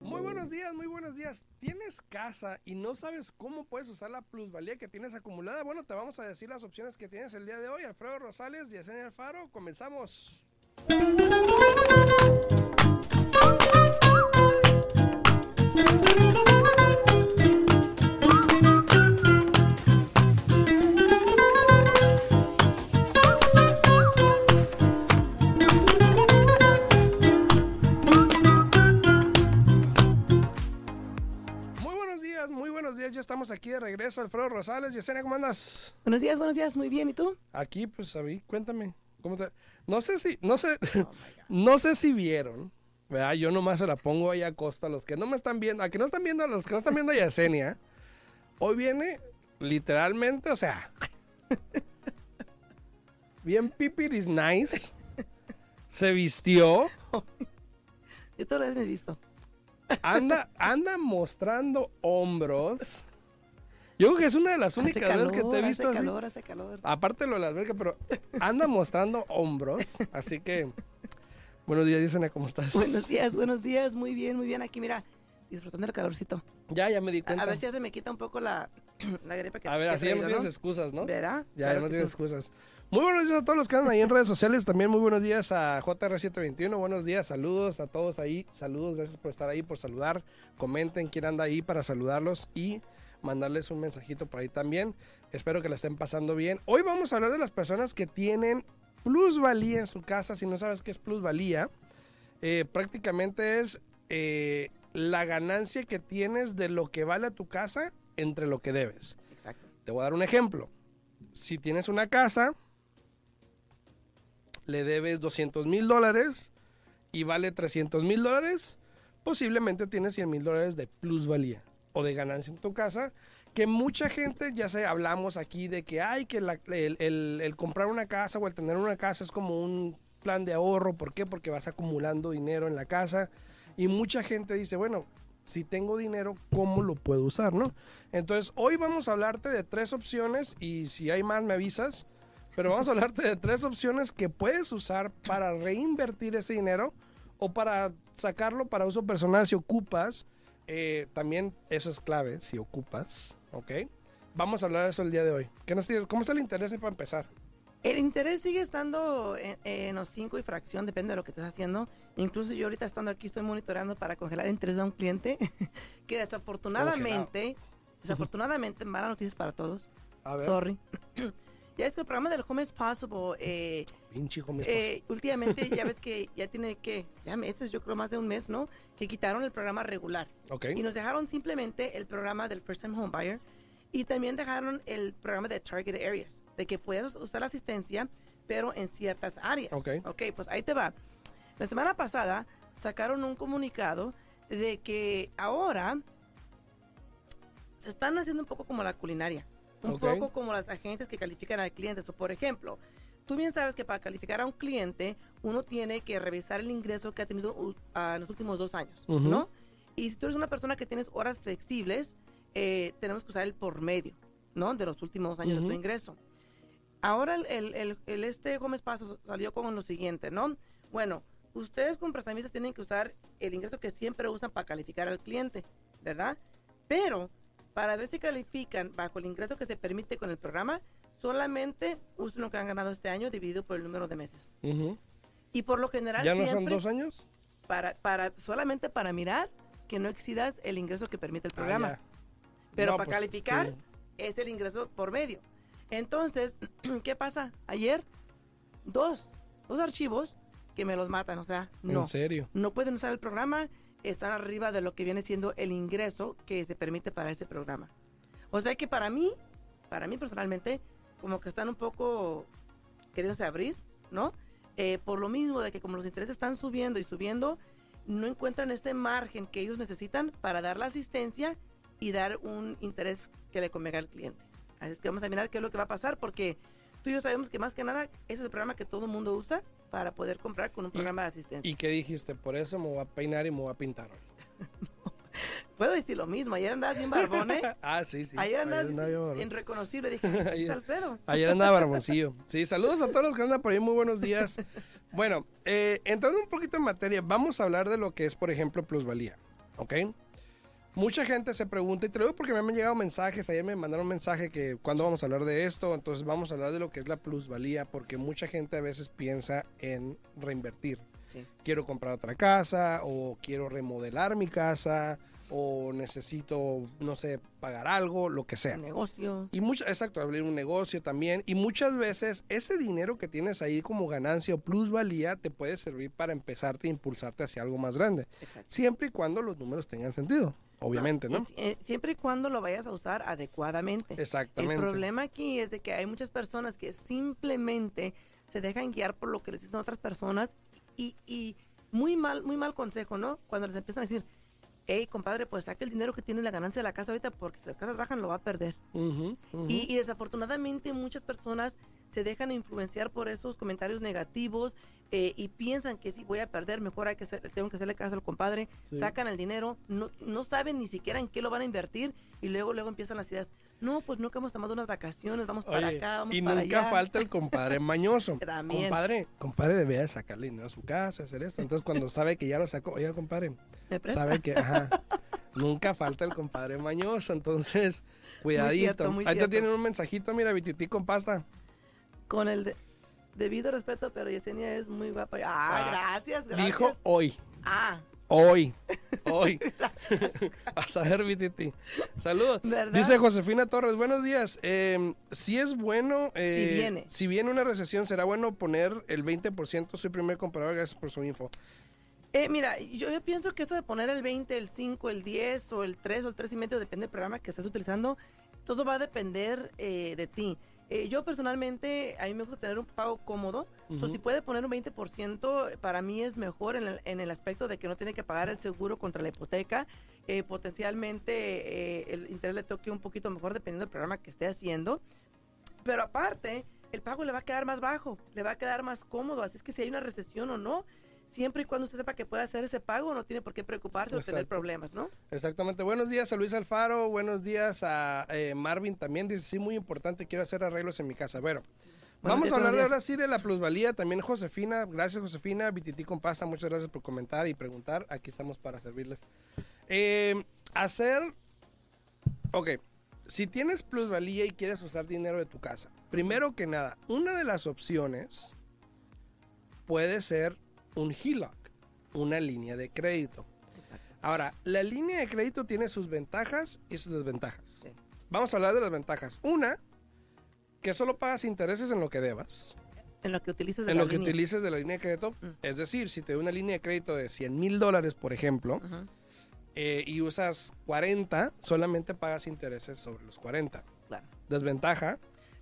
Muy buenos días, muy buenos días. ¿Tienes casa y no sabes cómo puedes usar la plusvalía que tienes acumulada? Bueno, te vamos a decir las opciones que tienes el día de hoy. Alfredo Rosales, Yesenia Alfaro, comenzamos. ya estamos aquí de regreso. Alfredo Rosales, Yesenia, ¿cómo andas? Buenos días, buenos días, muy bien, ¿y tú? Aquí, pues, a mí, cuéntame. ¿cómo te... No sé si, no sé, oh, no sé si vieron, ¿verdad? Yo nomás se la pongo ahí a costa los que no me están viendo, a que no están viendo, a los que no están viendo a Yesenia. Hoy viene, literalmente, o sea, bien pipiris nice, se vistió. Yo todas las me he visto. Anda, anda mostrando hombros. Yo creo que es una de las únicas veces que te he visto hace así. calor, hace calor. Aparte lo de la alberca, pero anda mostrando hombros. Así que, buenos días, Yesenia, ¿cómo estás? Buenos días, buenos días, muy bien, muy bien. Aquí, mira, disfrutando del calorcito. Ya, ya me di cuenta. a ver si ya se me quita un poco la, la gripe que A ver, que así ya no tienes excusas, ¿no? ¿Verdad? Ya, Claro no tienes sí. excusas. Muy buenos días a todos los que andan ahí en redes sociales. También muy buenos días a JR721. Buenos días, saludos a todos ahí. Saludos, gracias por estar ahí, por saludar. Comenten quién anda ahí para saludarlos y mandarles un mensajito por ahí también. Espero que la estén pasando bien. Hoy vamos a hablar de las personas que tienen plusvalía en su casa. Si no sabes qué es plusvalía, eh, prácticamente es eh, la ganancia que tienes de lo que vale a tu casa entre lo que debes. Exacto. Te voy a dar un ejemplo. Si tienes una casa, le debes 200 mil dólares y vale 300 mil dólares, posiblemente tienes 100 mil dólares de plusvalía o de ganancia en tu casa, que mucha gente, ya sé, hablamos aquí de que hay que el- el comprar una casa o el tener una casa es como un plan de ahorro. ¿Por qué? Porque vas acumulando dinero en la casa. Y mucha gente dice, bueno, si tengo dinero, ¿cómo lo puedo usar, no? Entonces, hoy vamos a hablarte de tres opciones y si hay más me avisas, pero vamos a hablarte de tres opciones que puedes usar para reinvertir ese dinero o para sacarlo para uso personal si ocupas. Eh, también eso es clave, si ocupas, ¿ok? Vamos a hablar de eso el día de hoy. ¿Qué nos tienes? ¿Cómo está el interés para empezar? El interés sigue estando en, en los 5 y fracción, depende de lo que estés haciendo. Incluso yo ahorita estando aquí estoy monitoreando para congelar el interés de un cliente que desafortunadamente, desafortunadamente, malas noticias para todos. A ver, Sorry. ya es que el programa del Home is Possible, eh, pinche hijo, mi eh, últimamente ya ves que ya tiene que, ya meses, yo creo más de un mes, ¿no? Que quitaron el programa regular. Ok. Y nos dejaron simplemente el programa del First Time Home Buyer y también dejaron el programa de Target Areas, de que puedes usar la asistencia, pero en ciertas áreas. Ok. Ok, pues ahí te va. La semana pasada sacaron un comunicado de que ahora se están haciendo un poco como la culinaria, un Ok. poco como las agentes que califican al cliente. O por ejemplo, tú bien sabes que para calificar a un cliente uno tiene que revisar el ingreso que ha tenido uh, en los últimos dos años, Ujú. ¿no? Y si tú eres una persona que tienes horas flexibles, eh, tenemos que usar el por medio, ¿no? De los últimos años de Ujú. tu ingreso. Ahora el, el, el- el este Gómez Paso salió con lo siguiente, ¿no? Bueno, ustedes como prestamistas tienen que usar el ingreso que siempre usan para calificar al cliente, ¿verdad? Pero para ver si califican bajo el ingreso que se permite con el programa, solamente usen lo que han ganado este año dividido por el número de meses. Y por lo general ¿Ya no son dos años? para, para solamente para mirar que no excedas el ingreso que permite el Ah, programa. Pero No, para pues, calificar sí. es el ingreso por medio. Entonces, ¿qué pasa? Ayer, dos, dos archivos que me los matan, o sea, no. ¿En serio? No pueden usar el programa, están arriba de lo que viene siendo el ingreso que se permite para ese programa. O sea que para mí, para mí personalmente, como que están un poco queriéndose abrir, ¿no? Eh, por lo mismo de que como los intereses están subiendo y subiendo, no encuentran este margen que ellos necesitan para dar la asistencia y dar un interés que le convenga al cliente. Así es que vamos a mirar qué es lo que va a pasar porque tú y yo sabemos que más que nada ese es el programa que todo el mundo usa para poder comprar con un programa de asistencia. ¿Y qué dijiste? Por eso me voy a peinar y me voy a pintar. puedo decir lo mismo. Ayer andabas bien barbón, ¿eh? ah, sí, sí. Ayer andaba bien barbón. irreconocible. Dije, ¿es Ayer- Alfredo? Ayer andaba barboncillo. Sí, saludos a todos los que andan por ahí. Muy buenos días. Bueno, eh, entrando un poquito en materia, vamos a hablar de lo que es, por ejemplo, plusvalía. ¿Ok? Mucha gente se pregunta, y te lo digo porque me han llegado mensajes, ayer me mandaron un mensaje que cuándo vamos a hablar de esto, entonces vamos a hablar de lo que es la plusvalía, porque mucha gente a veces piensa en reinvertir. Sí. Quiero comprar otra casa, o quiero remodelar mi casa, o necesito, no sé, pagar algo, lo que sea. Un negocio. Y mucha, exacto, abrir un negocio también. Y muchas veces ese dinero que tienes ahí como ganancia o plusvalía te puede servir para empezarte e impulsarte hacia algo más grande. Exacto. Siempre y cuando los números tengan sentido, obviamente, ¿no? Es- eh, siempre y cuando lo vayas a usar adecuadamente. Exactamente. El problema aquí es de que hay muchas personas que simplemente se dejan guiar por lo que les dicen otras personas y, y muy mal, muy mal consejo, ¿no? Cuando les empiezan a decir, hey, compadre, pues saque el dinero que tiene la ganancia de la casa ahorita porque si las casas bajan lo va a perder. Y, y desafortunadamente muchas personas se dejan influenciar por esos comentarios negativos eh, y piensan que si voy a perder, mejor hay que hacer, tengo que hacerle caso al compadre, Sí. sacan el dinero, no, no saben ni siquiera en qué lo van a invertir y luego luego empiezan las ideas. No, pues nunca hemos tomado unas vacaciones, vamos para acá, vamos y para nunca allá. falta el compadre mañoso. También. Compadre, compadre debe sacarle dinero a su casa, hacer esto. Entonces cuando sabe que ya lo sacó, oiga, compadre. Sabe que, ajá, nunca falta el compadre mañoso, entonces, cuidadito. cierto, muy Ahí te tienen un mensajito, mira, bitití con pasta. Con el de- debido respeto, pero Yesenia es muy guapa. Ah, Ah, gracias, gracias. Dijo hoy, Ah, hoy, hoy. gracias. A saber, bitití. Saludos. ¿Verdad? Dice Josefina Torres, buenos días. Eh, si es bueno, eh, Si viene. si viene una recesión, será bueno poner el 20%. Soy primer comprador, gracias por su info. Eh, mira, yo, yo pienso que eso de poner el 20, el 5, el 10 o el 3 o el 3 y medio, depende del programa que estés utilizando, todo va a depender eh, de ti. Eh, yo personalmente, a mí me gusta tener un pago cómodo. So, si puede poner un 20%, para mí es mejor en el, en el aspecto de que no tiene que pagar el seguro contra la hipoteca. Eh, potencialmente eh, el interés le toque un poquito mejor dependiendo del programa que esté haciendo. Pero aparte, el pago le va a quedar más bajo, le va a quedar más cómodo. Así es que si hay una recesión o no, siempre y cuando usted sepa que puede hacer ese pago, no tiene por qué preocuparse o tener problemas, ¿no? Exactamente. Buenos días a Luis Alfaro. Buenos días a eh, Marvin también. Dice, sí, muy importante, quiero hacer arreglos en mi casa. Bueno, vamos días, a hablar ahora sí de la plusvalía. También Josefina, gracias Josefina. Bitití con pasta, muchas gracias por comentar y preguntar. Aquí estamos para servirles. Eh, hacer, ok, si tienes plusvalía y quieres usar dinero de tu casa, primero que nada, una de las opciones puede ser un HELOC, una línea de crédito. Ahora, la línea de crédito tiene sus ventajas y sus desventajas. Sí. Vamos a hablar de las ventajas. Una, que solo pagas intereses en lo que debas, En lo que utilices de en la lo que línea. utilices de la línea de crédito. Mm. Es decir, si te doy una línea de crédito de 100 mil dólares, por ejemplo, eh, y usas 40, solamente pagas intereses sobre los 40. claro. Desventaja,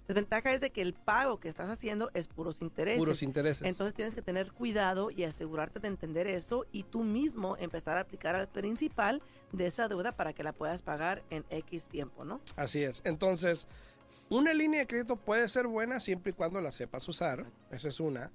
Desventaja es de que el pago que estás haciendo es puros intereses. puros intereses. Entonces tienes que tener cuidado y asegurarte de entender eso y tú mismo empezar a aplicar al principal de esa deuda para que la puedas pagar en X tiempo, ¿no? Así es. Entonces, una línea de crédito puede ser buena siempre y cuando la sepas usar. Esa es una.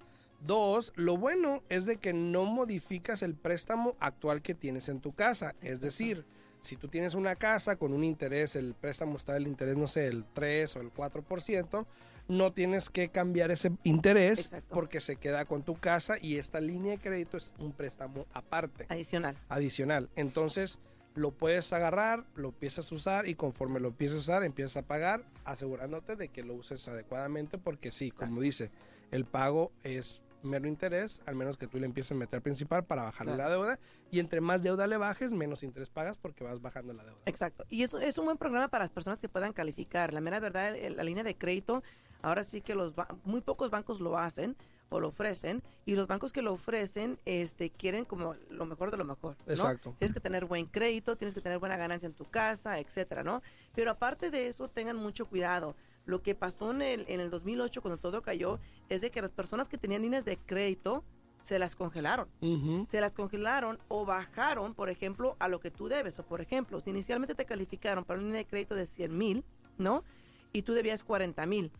Dos, lo bueno es de que no modificas el préstamo actual que tienes en tu casa. Es decir, si tú tienes una casa con un interés, el préstamo está del interés, no sé, el 3 o el 4%, no tienes que cambiar ese interés Exacto. porque se queda con tu casa y esta línea de crédito es un préstamo aparte Adicional. adicional. Entonces lo puedes agarrar, lo empiezas a usar y conforme lo empiezas a usar, empiezas a pagar, asegurándote de que lo uses adecuadamente, porque sí, como dice, el pago es mero interés, al menos que tú le empieces a meter principal para bajarle Claro. la deuda, y entre más deuda le bajes, menos interés pagas porque vas bajando la deuda. Exacto. Y eso es un buen programa para las personas que puedan calificar. La mera verdad, la línea de crédito, ahora sí que los ba- muy pocos bancos lo hacen o lo ofrecen y los bancos que lo ofrecen este quieren como lo mejor de lo mejor ¿no? Exacto. tienes que tener buen crédito tienes que tener buena ganancia en tu casa etcétera no pero aparte de eso tengan mucho cuidado lo que pasó en el, en el 2008 cuando todo cayó es de que las personas que tenían líneas de crédito se las congelaron se las congelaron o bajaron, por ejemplo, a lo que tú debes. O, por ejemplo, si inicialmente te calificaron para una línea de crédito de 100 mil, ¿no? Y tú debías 40 mil.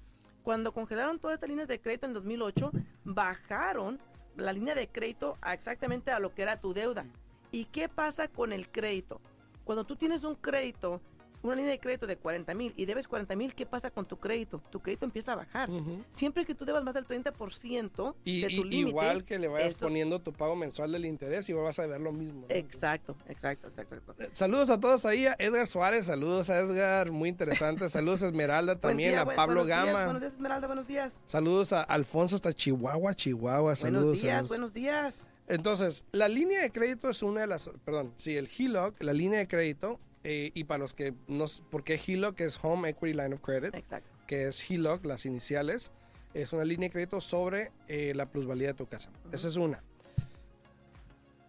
Cuando congelaron todas estas líneas de crédito en 2008, bajaron la línea de crédito a exactamente a lo que era tu deuda. ¿Y qué pasa con el crédito? Cuando tú tienes un crédito, una línea de crédito de 40 mil y debes 40 mil, ¿qué pasa con tu crédito? Tu crédito empieza a bajar. Ujú. Siempre que tú debas más del 30% Y, de tu límite. igual que le vayas eso- poniendo tu pago mensual del interés y vas a ver lo mismo. ¿no? Exacto, exacto, exacto. exacto. Eh, Saludos a todos ahí, a Edgar Suárez, saludos a Edgar, muy interesante, saludos a Esmeralda también, día, a buen- Pablo buenos días, Gama, buenos días, Esmeralda, buenos días. saludos a Alfonso hasta Chihuahua, Chihuahua, saludos. buenos días, saludos. buenos días. Entonces, la línea de crédito es una de las, perdón, sí, el HELOC, la línea de crédito, eh, y para los que no, porque HELOC es Home Equity Line of Credit, Exacto. que es HELOC, las iniciales, es una línea de crédito sobre eh, la plusvalía de tu casa. Esa es una.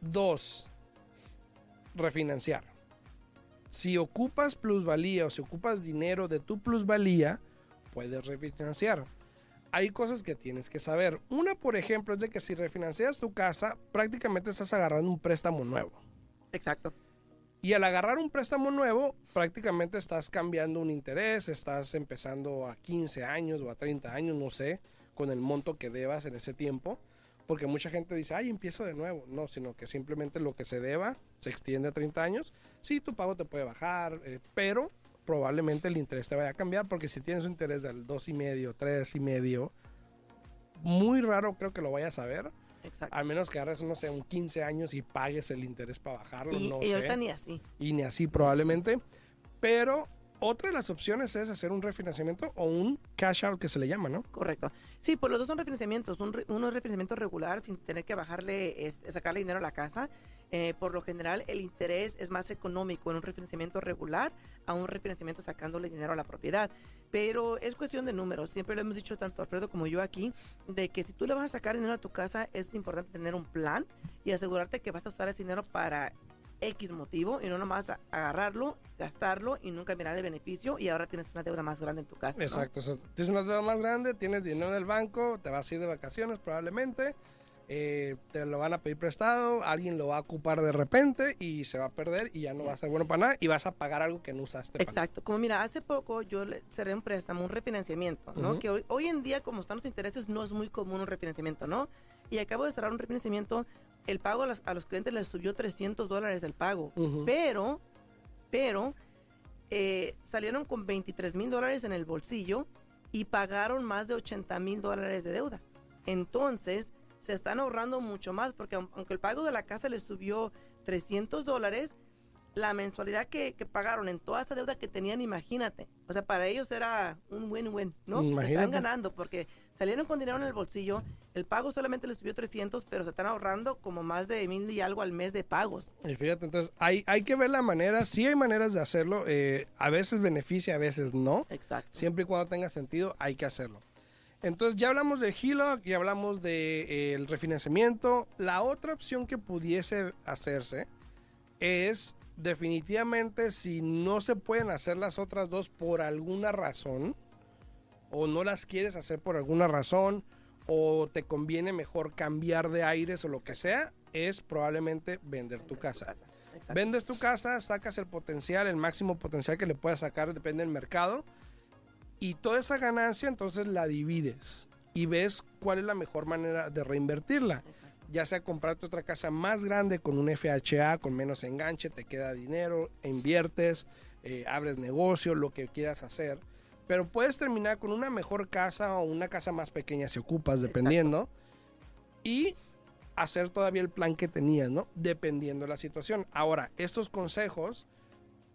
Dos, refinanciar. Si ocupas plusvalía o si ocupas dinero de tu plusvalía, puedes refinanciar. Hay cosas que tienes que saber. Una, por ejemplo, es de que si refinancias tu casa, prácticamente estás agarrando un préstamo nuevo. Exacto. Y al agarrar un préstamo nuevo, prácticamente estás cambiando un interés, estás empezando a 15 años o a 30 años, no sé, con el monto que debas en ese tiempo. Porque mucha gente dice, ay, empiezo de nuevo. No, sino que simplemente lo que se deba se extiende a 30 años. Sí, tu pago te puede bajar, eh, pero probablemente el interés te vaya a cambiar porque si tienes un interés del 2,5, 3,5, muy raro creo que lo vayas a ver. Exacto. Al menos que agarres, no sé, un 15 años y pagues el interés para bajarlo, y, no y sé ahorita ni así. y ni así probablemente. Pero otra de las opciones es hacer un refinanciamiento o un cash out que se le llama, ¿no? Correcto. Sí, pues los dos son refinanciamientos. Un re- uno es refinanciamiento regular sin tener que bajarle, es- sacarle dinero a la casa. Eh, por lo general, el interés es más económico en un refinanciamiento regular a un refinanciamiento sacándole dinero a la propiedad. Pero es cuestión de números. Siempre lo hemos dicho tanto Alfredo como yo aquí, de que si tú le vas a sacar dinero a tu casa, es importante tener un plan y asegurarte que vas a usar ese dinero para X motivo y no nomás agarrarlo, gastarlo y nunca mirar el beneficio y ahora tienes una deuda más grande en tu casa. ¿no? Exacto. o sea, tienes una deuda más grande, tienes dinero en el banco, te vas a ir de vacaciones probablemente, eh, te lo van a pedir prestado, alguien lo va a ocupar de repente y se va a perder y ya no va a ser bueno para nada y vas a pagar algo que no usaste. para. Exacto, como mira, hace poco yo le cerré un préstamo, un refinanciamiento, ¿no? Que hoy, hoy en día, como están los intereses, no es muy común un refinanciamiento, ¿no? Y acabo de cerrar un refinanciamiento, el pago a, las- a los clientes les subió 300 dólares el pago, pero, pero, eh, salieron con 23 mil dólares en el bolsillo y pagaron más de 80 mil dólares de deuda. Entonces, se están ahorrando mucho más, porque aun- aunque el pago de la casa les subió 300 dólares, la mensualidad que, que pagaron en toda esa deuda que tenían, imagínate. O sea, para ellos era un win-win, ¿no? Imagínate. Están ganando porque salieron con dinero en el bolsillo, el pago solamente les subió 300, pero se están ahorrando como más de mil y algo al mes de pagos. Y fíjate, entonces hay, hay que ver la manera, sí hay maneras de hacerlo, eh, a veces beneficia, a veces no. Exacto. Siempre y cuando tenga sentido, hay que hacerlo. Entonces ya hablamos de HELOC, ya hablamos del refinanciamiento. La otra opción que pudiese hacerse es definitivamente si no se pueden hacer las otras dos por alguna razón, o no las quieres hacer por alguna razón, o te conviene mejor cambiar de aires o lo que sea, es probablemente vender tu casa. Exacto. Vendes tu casa, sacas el potencial, el máximo potencial que le puedas sacar, depende del mercado. Y toda esa ganancia entonces la divides y ves cuál es la mejor manera de reinvertirla. Exacto. Ya sea comprarte otra casa más grande con un FHA, con menos enganche, te queda dinero, inviertes, eh, abres negocio, lo que quieras hacer. Pero puedes terminar con una mejor casa o una casa más pequeña si ocupas, dependiendo. Y hacer todavía el plan que tenías, ¿no? Dependiendo de la situación. Ahora, estos consejos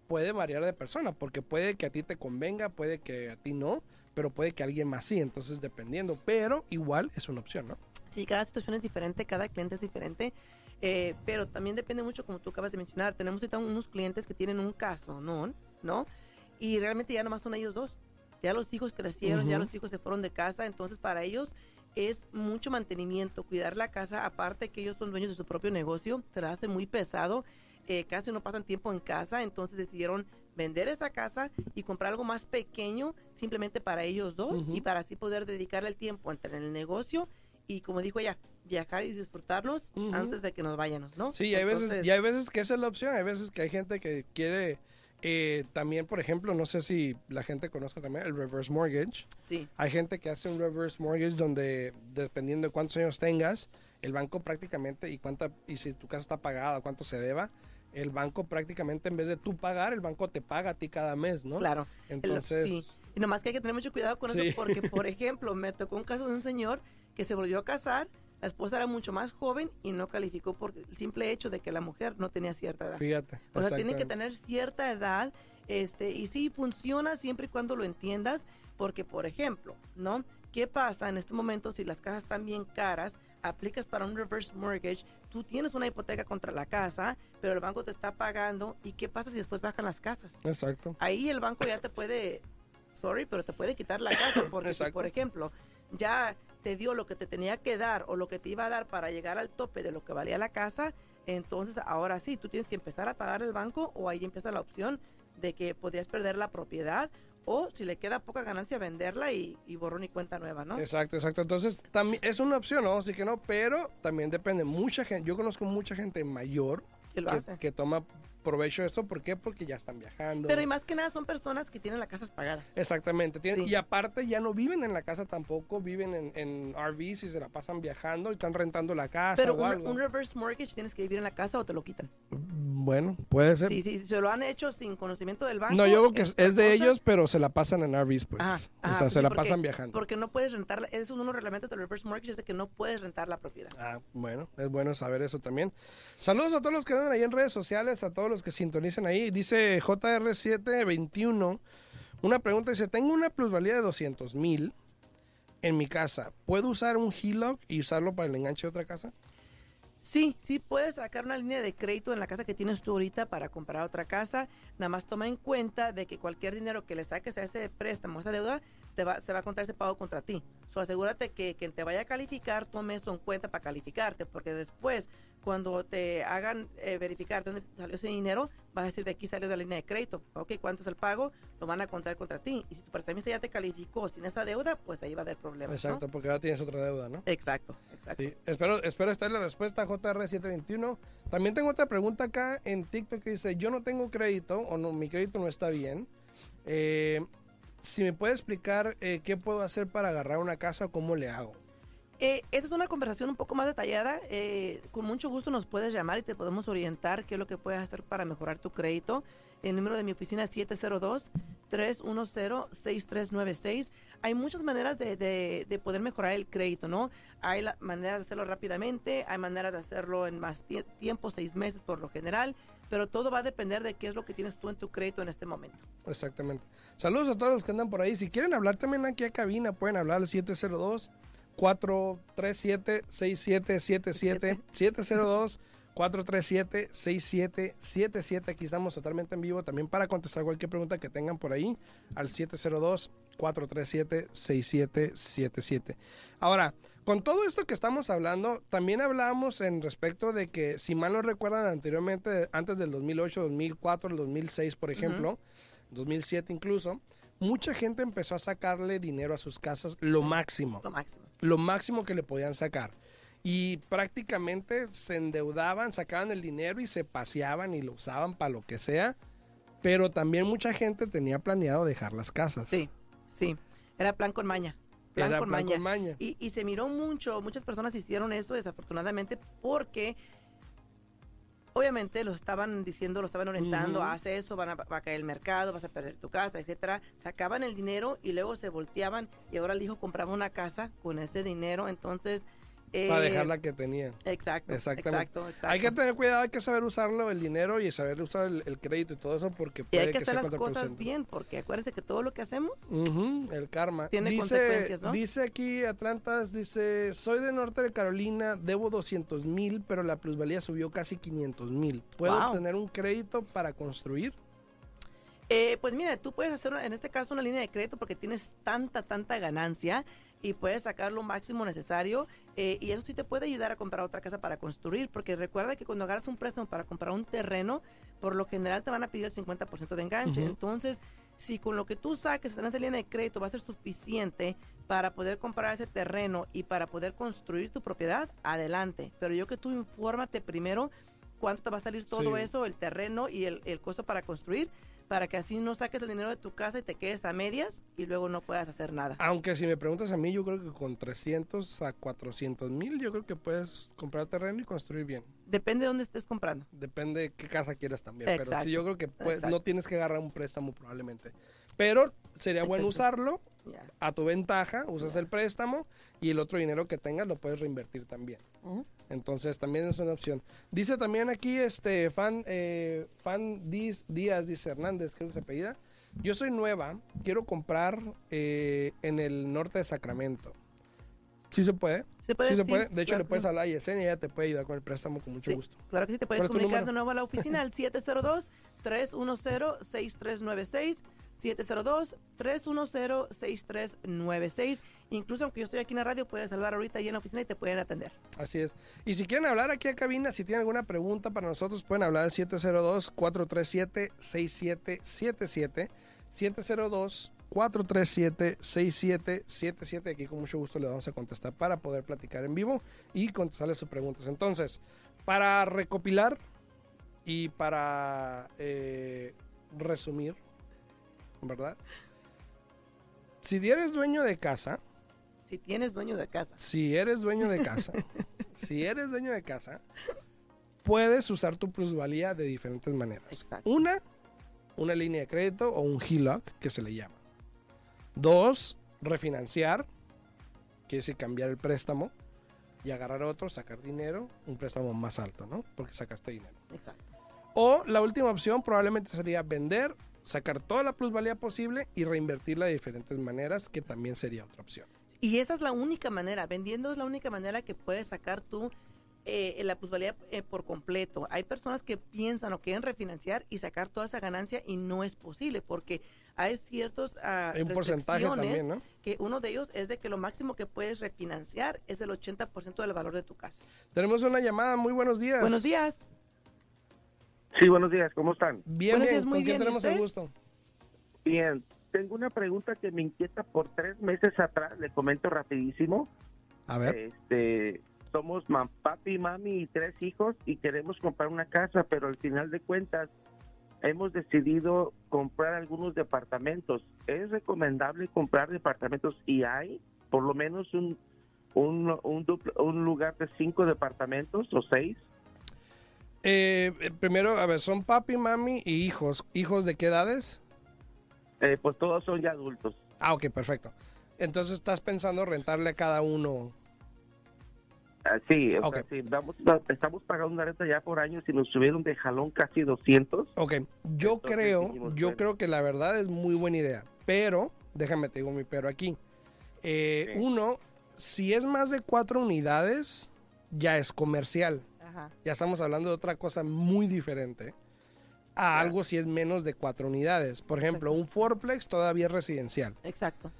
puede variar de persona, porque puede que a ti te convenga, puede que a ti no, pero puede que a alguien más sí, entonces dependiendo, pero igual es una opción, ¿no? Sí, cada situación es diferente, cada cliente es diferente, eh, pero también depende mucho, como tú acabas de mencionar. Tenemos ahorita unos clientes que tienen un caso, ¿no? ¿No? Y realmente ya nomás son ellos dos. Ya los hijos crecieron, ya los hijos se fueron de casa, entonces para ellos es mucho mantenimiento, cuidar la casa, aparte que ellos son dueños de su propio negocio, se les hace muy pesado, eh, casi no pasan tiempo en casa, entonces decidieron vender esa casa y comprar algo más pequeño simplemente para ellos dos y para así poder dedicarle el tiempo entre el negocio y como dijo ella, viajar y disfrutarlos antes de que nos vayamos, ¿no? Sí, y hay veces, Entonces, y hay veces que esa es la opción, hay veces que hay gente que quiere eh, también, por ejemplo, no sé si la gente conozca también el reverse mortgage. Sí, Hay gente que hace un reverse mortgage donde dependiendo de cuántos años tengas, el banco prácticamente y cuánta y si tu casa está pagada, cuánto se deba, el banco prácticamente en vez de tú pagar, el banco te paga a ti cada mes, ¿no? Claro. El- Entonces, sí. Y nomás que hay que tener mucho cuidado con Sí. eso porque, por ejemplo, me tocó un caso de un señor que se volvió a casar, la esposa era mucho más joven y no calificó por el simple hecho de que la mujer no tenía cierta edad. fíjate. O sea, tiene que tener cierta edad, este, y sí funciona siempre y cuando lo entiendas, porque por ejemplo, ¿no? ¿Qué pasa en este momento si las casas están bien caras? Aplicas para un reverse mortgage, tú tienes una hipoteca contra la casa, pero el banco te está pagando, ¿y qué pasa si después bajan las casas? Exacto. Ahí el banco ya te puede, sorry, pero te puede quitar la casa, porque si, por ejemplo, ya te dio lo que te tenía que dar o lo que te iba a dar para llegar al tope de lo que valía la casa, entonces ahora sí, tú tienes que empezar a pagar el banco o ahí empieza la opción de que podrías perder la propiedad o si le queda poca ganancia venderla y, y borrón y cuenta nueva, ¿no? Exacto, exacto. Entonces, también es una opción, ¿no? Así que no, pero también depende. Mucha gente, yo conozco mucha gente mayor Que lo que, hace. que toma provecho de esto. ¿Por qué? Porque ya están viajando. Pero y más que nada son personas que tienen las casas pagadas. Exactamente. tienen- Sí. Y aparte ya no viven en la casa tampoco, viven en, en RVs y se la pasan viajando y están rentando la casa Pero o un, algo. un reverse mortgage tienes que vivir en la casa o te lo quitan. Bueno, puede ser. Sí, sí, se lo han hecho sin conocimiento del banco. no, yo creo que es, de ellos, pero se la pasan en RVs, pues. Ajá, o ajá, sea, pues se sí, la porque- pasan viajando. Porque no puedes rentar, es uno de los reglamentos del reverse mortgage, es de que no puedes rentar la propiedad. Ah, bueno, es bueno saber eso también. Saludos a todos los que andan ahí en redes sociales, a todos los que sintonizan ahí. Dice JR721, una pregunta, dice, tengo una plusvalía de 200 mil en mi casa. ¿Puedo usar un HELOC y usarlo para el enganche de otra casa? Sí, sí puedes sacar una línea de crédito en la casa que tienes tú ahorita para comprar otra casa. Nada más toma en cuenta de que cualquier dinero que le saques a ese préstamo, a esa deuda, te va, se va a contar ese pago contra ti. So, asegúrate que quien te vaya a calificar tome eso en cuenta para calificarte, porque después, cuando te hagan eh, verificar de dónde salió ese dinero, vas a decir de aquí salió de la línea de crédito. Ok, ¿cuánto es el pago? Lo van a contar contra ti. Y si tu prestamista ya te calificó sin esa deuda, pues ahí va a haber problemas. ¿no? Exacto, porque ahora tienes otra deuda, ¿no? Exacto, exacto. Sí, espero, espero estar la respuesta JR721. También tengo otra pregunta acá en TikTok que dice, yo no tengo crédito o no, mi crédito no está bien. Eh, si me puede explicar eh, qué puedo hacer para agarrar una casa o cómo le hago. Eh, esa es una conversación un poco más detallada. eh, con mucho gusto nos puedes llamar y te podemos orientar qué es lo que puedes hacer para mejorar tu crédito. El número de mi oficina es 702-310-6396. Hay muchas maneras de, de- de poder mejorar el crédito, ¿no? Hay la- maneras de hacerlo rápidamente, hay maneras de hacerlo en más tie- tiempo, seis meses por lo general, pero todo va a depender de qué es lo que tienes tú en tu crédito en este momento. Exactamente. Saludos a todos los que andan por ahí. Si quieren hablar también aquí a cabina, pueden hablar al 702 437 6777 702 437 6777 Aquí estamos totalmente en vivo también para contestar cualquier pregunta que tengan por ahí al 702 437 6777 Ahora, con todo esto que estamos hablando, también hablábamos en respecto de que, si mal no recuerdan anteriormente, antes del 2008, 2004, el 2006, por ejemplo, 2007 incluso, mucha gente empezó a sacarle dinero a sus casas lo máximo, Lo máximo. lo máximo que le podían sacar. Y prácticamente se endeudaban, sacaban el dinero y se paseaban y lo usaban para lo que sea. Pero también mucha gente tenía planeado dejar las casas. Sí, sí. Era plan con maña. Plan, Era con, plan maña. con maña. Y, y se miró mucho, muchas personas hicieron eso desafortunadamente porque obviamente lo estaban diciendo, lo estaban orientando, Ujú. hace eso, van a, va a caer el mercado, vas a perder tu casa, etcétera. Sacaban el dinero y luego se volteaban y ahora el hijo compraba una casa con ese dinero, entonces... Para eh, dejar la que tenía. Exacto, Exactamente. exacto, exacto. Hay que tener cuidado, hay que saber usarlo, el dinero y saber usar el, el crédito y todo eso porque y puede hay que hacer las cosas bien, porque acuérdense que todo lo que hacemos el karma. Tiene dice, consecuencias, ¿no? Dice aquí Atlantas, dice, soy de Norte de Carolina, debo 200 mil, pero la plusvalía subió casi 500 mil. ¿Puedo Wow. obtener un crédito para construir? Eh, pues mira, tú puedes hacer en este caso una línea de crédito porque tienes tanta, tanta ganancia y puedes sacar lo máximo necesario eh, y eso sí te puede ayudar a comprar otra casa para construir porque recuerda que cuando agarras un préstamo para comprar un terreno, por lo general te van a pedir el 50% de enganche. Entonces, si con lo que tú saques en esa línea de crédito va a ser suficiente para poder comprar ese terreno y para poder construir tu propiedad, adelante. Pero yo que tú infórmate primero cuánto te va a salir todo Sí. eso, el terreno y el, el costo para construir, para que así no saques el dinero de tu casa y te quedes a medias y luego no puedas hacer nada. Aunque si me preguntas a mí, yo creo que con 300 a 400 mil, yo creo que puedes comprar terreno y construir bien. Depende de dónde estés comprando. Depende de qué casa quieras también. Pero sí, yo creo que pues, no tienes que agarrar un préstamo probablemente. Pero sería bueno Exacto. usarlo a tu ventaja, usas el préstamo y el otro dinero que tengas lo puedes reinvertir también. Ujú. Entonces también es una opción. Dice también aquí este fan, eh, fan Díaz, dice Hernández, creo que se apellida. Yo soy nueva, quiero comprar eh, en el norte de Sacramento. ¿Sí se puede? ¿Se puede? sí se Sí, puede. De hecho, claro le puedes sí. hablar a Yesenia y ella te puede ayudar con el préstamo con mucho Sí, gusto. Claro que sí, te puedes ¿Cuál es tu comunicar de nuevo a la oficina al 702-310-6396. 702-310-6396. Incluso aunque yo estoy aquí en la radio, puedes hablar ahorita ahí en la oficina y te pueden atender. Así es. Y si quieren hablar aquí a cabina, si tienen alguna pregunta para nosotros, pueden hablar al 702-437-6777. 702-437-6777. Aquí con mucho gusto le vamos a contestar para poder platicar en vivo y contestarle sus preguntas. Entonces, para recopilar y para eh, resumir, ¿verdad? Si eres dueño de casa, Si tienes dueño de casa. si eres dueño de casa, si eres dueño de casa, puedes usar tu plusvalía de diferentes maneras. Exacto. Una, una línea de crédito o un HELOC, que se le llama. Dos, refinanciar, quiere decir cambiar el préstamo y agarrar otro, sacar dinero, un préstamo más alto, ¿no? Porque sacaste dinero. Exacto. O la última opción probablemente sería vender, sacar toda la plusvalía posible y reinvertirla de diferentes maneras, que también sería otra opción. Y esa es la única manera, vendiendo es la única manera que puedes sacar tú eh, la plusvalía eh, por completo. Hay personas que piensan o quieren refinanciar y sacar toda esa ganancia y no es posible porque hay ciertos ah, Hay un porcentaje también, ¿no? que uno de ellos es de que lo máximo que puedes refinanciar es el 80% del valor de tu casa. Tenemos una llamada, muy buenos días. Buenos días. Sí, buenos días, ¿cómo están? Bien, Buenos días, muy ¿Con quién bien, ¿y tenemos el gusto? Bien, tengo una pregunta que me inquieta por tres meses atrás, le comento rapidísimo. A ver. Este, somos mam- papi, mami y tres hijos y queremos comprar una casa, pero al final de cuentas hemos decidido comprar algunos departamentos. ¿Es recomendable comprar departamentos y hay por lo menos un, un, un, un lugar de cinco departamentos o seis? Eh, eh, primero, a ver, son papi, mami y hijos. ¿Hijos de qué edades? Eh, pues todos son ya adultos. Ah, ok, perfecto. Entonces estás pensando rentarle a cada uno. Ah, sí, o Ok. sea, sí, vamos, va- estamos pagando una renta ya por años y nos subieron de jalón casi 200. Ok, yo Entonces creo, yo bueno. creo que la verdad es muy buena idea. Pero, déjame te digo mi pero aquí. Eh, Sí. Uno, si es más de cuatro unidades, ya es comercial. Ajá. Ya estamos hablando de otra cosa muy diferente a algo si es menos de cuatro unidades. Por ejemplo, un fourplex todavía es residencial. Exacto.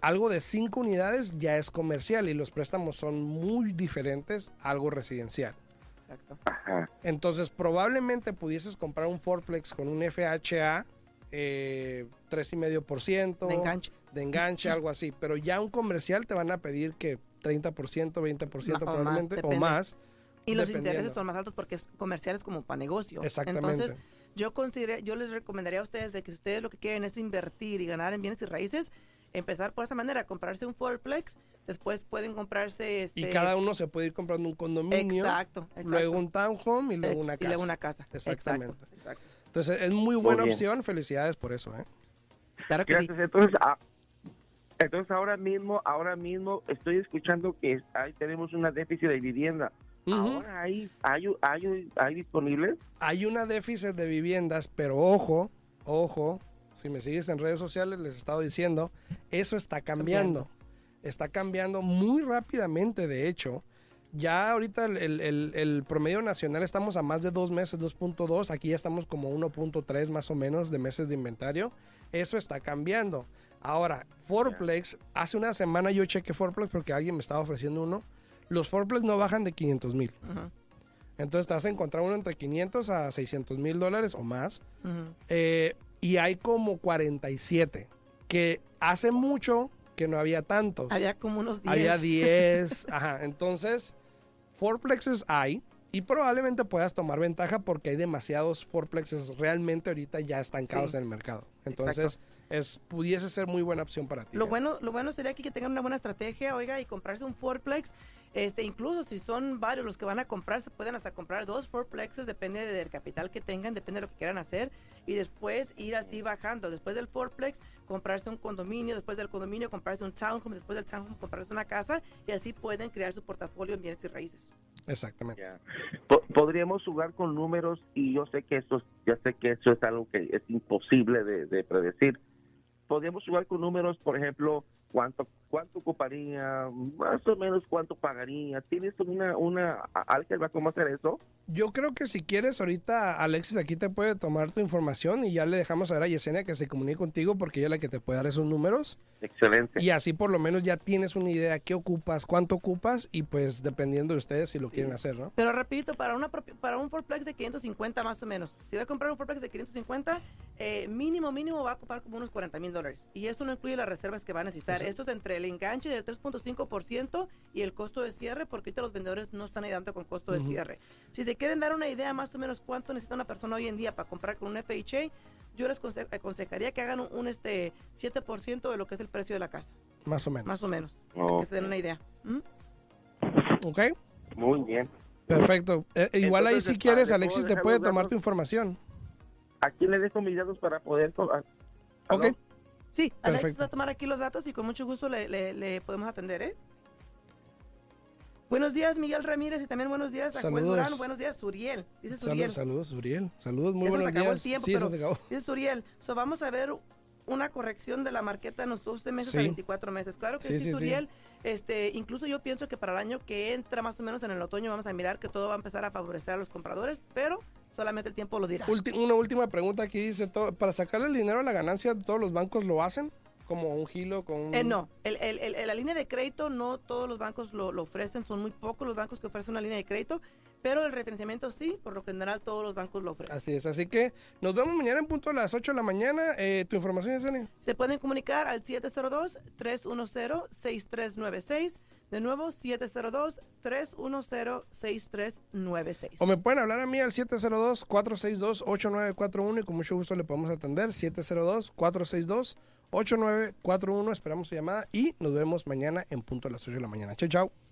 Algo de cinco unidades ya es comercial y los préstamos son muy diferentes a algo residencial. Exacto. Ajá. Entonces, probablemente pudieses comprar un fourplex con un FHA eh, 3,5% De enganche. de enganche, algo así. Pero ya un comercial te van a pedir que 30%, 20% Ma- o más, probablemente, o más. Y los intereses son más altos porque es comerciales como para negocio. Exactamente. Entonces, yo considero, yo les recomendaría a ustedes de que si ustedes lo que quieren es invertir y ganar en bienes y raíces, empezar por esta manera, comprarse un fourplex, después pueden comprarse este y cada uno se puede ir comprando un condominio, exacto, exacto. luego un townhome y luego Ex- una y casa. luego una casa. Exactamente. Exacto, exacto. Entonces, es muy buena opción. Felicidades por eso, ¿eh? Claro que sí. Entonces, ah, entonces ahora mismo, ahora mismo estoy escuchando que ahí tenemos una déficit de vivienda. Ahora hay, hay, hay, hay disponibles. Hay una déficit de viviendas, pero ojo, ojo, si me sigues en redes sociales les he estado diciendo, eso está cambiando. Está cambiando muy rápidamente, de hecho. Ya ahorita el, el- el- el promedio nacional estamos a más de dos meses, 2.2. Aquí ya estamos como 1.3 más o menos de meses de inventario. Eso está cambiando. Ahora, Forplex, hace una semana yo chequé Forplex porque alguien me estaba ofreciendo uno. Los Forplex no bajan de 500 mil. Entonces te vas a encontrar uno entre 500 a 600 mil dólares o más. Eh, y hay como 47, que hace mucho que no había tantos. Había como unos 10. Había 10. ajá. Entonces, fourplexes hay, y probablemente puedas tomar ventaja porque hay demasiados fourplexes realmente ahorita ya estancados Sí. en el mercado. Entonces, es pudiese ser muy buena opción para ti. Lo ¿eh? bueno, lo bueno sería aquí que tengan una buena estrategia, oiga, y comprarse un fourplex. Este, incluso si son varios los que van a comprar, se pueden hasta comprar dos fourplexes, depende del capital que tengan, depende de lo que quieran hacer, y después ir así bajando. Después del fourplex, comprarse un condominio, después del condominio, comprarse un townhome, después del townhome, comprarse una casa, y así pueden crear su portafolio en bienes y raíces. Exactamente. Podríamos jugar con números y yo sé que eso, ya sé que eso es algo que es imposible de, de predecir. Podríamos jugar con números, por ejemplo, cuánto cuánto ocuparía, más o menos cuánto pagaría. ¿Tienes una una alguien va cómo hacer eso? Yo creo que si quieres, ahorita Alexis aquí te puede tomar tu información y ya le dejamos saber a Yesenia que se comunique contigo porque ella es la que te puede dar esos números. Excelente. Y así por lo menos ya tienes una idea qué ocupas, cuánto ocupas y pues dependiendo de ustedes si lo Sí. quieren hacer, ¿no? Pero repito, para una para un fourplex de 550 más o menos, si va a comprar un fourplex de 550, eh, mínimo, mínimo va a ocupar como unos 40 mil dólares. Y eso no incluye las reservas que va a necesitar. Eso- Esto es entre el enganche del 3.5% y el costo de cierre, porque ahorita los vendedores no están ayudando con costo de cierre. Si se quieren dar una idea más o menos cuánto necesita una persona hoy en día para comprar con un FHA, yo les conse- aconsejaría que hagan un, un, este 7% de lo que es el precio de la casa, Más o menos. más o menos, para que se den una idea. ¿Mm? ¿Ok? muy bien. Perfecto. Eh, igual ahí si ¿le quieres, Alexis te puede tomar datos? tu información. ¿A quién le dejo mis datos para poder Ok. Sí, Alex Perfecto. va a tomar aquí los datos y con mucho gusto le, le- le podemos atender, ¿eh? Buenos días, Miguel Ramírez, y también buenos días a Juan. Durán. Buenos días, Suriel. Dice Suriel. Saludos, saludos, Uriel. Saludos, muy Ya se buenos acabó el días. tiempo, sí, pero- se acabó. Dice Suriel. So, vamos a ver una corrección de la marqueta en los 12 meses a Sí. 24 meses. Claro que Sí, sí, sí, sí. Suriel. Este, incluso yo pienso que para el año que entra, más o menos en el otoño, vamos a mirar que todo va a empezar a favorecer a los compradores, pero solamente el tiempo lo dirá. Ulti- una última pregunta aquí dice, todo, para sacarle el dinero a la ganancia, ¿todos los bancos lo hacen? Como un gilo con un... Eh, no, el, el- el- el- la línea de crédito no todos los bancos lo, lo ofrecen, son muy pocos los bancos que ofrecen una línea de crédito, pero el refinanciamiento sí, por lo general todos los bancos lo ofrecen. Así es, así que nos vemos mañana en punto a las 8 de la mañana. Eh, ¿Tu información, Yesenia? Se pueden comunicar al 702-310-6396. De nuevo, 702-310-6396. O me pueden hablar a mí al 702-462-8941 y con mucho gusto le podemos atender. 702-462-8941. Esperamos su llamada y nos vemos mañana en punto a las 8 de la mañana. Chao, chao.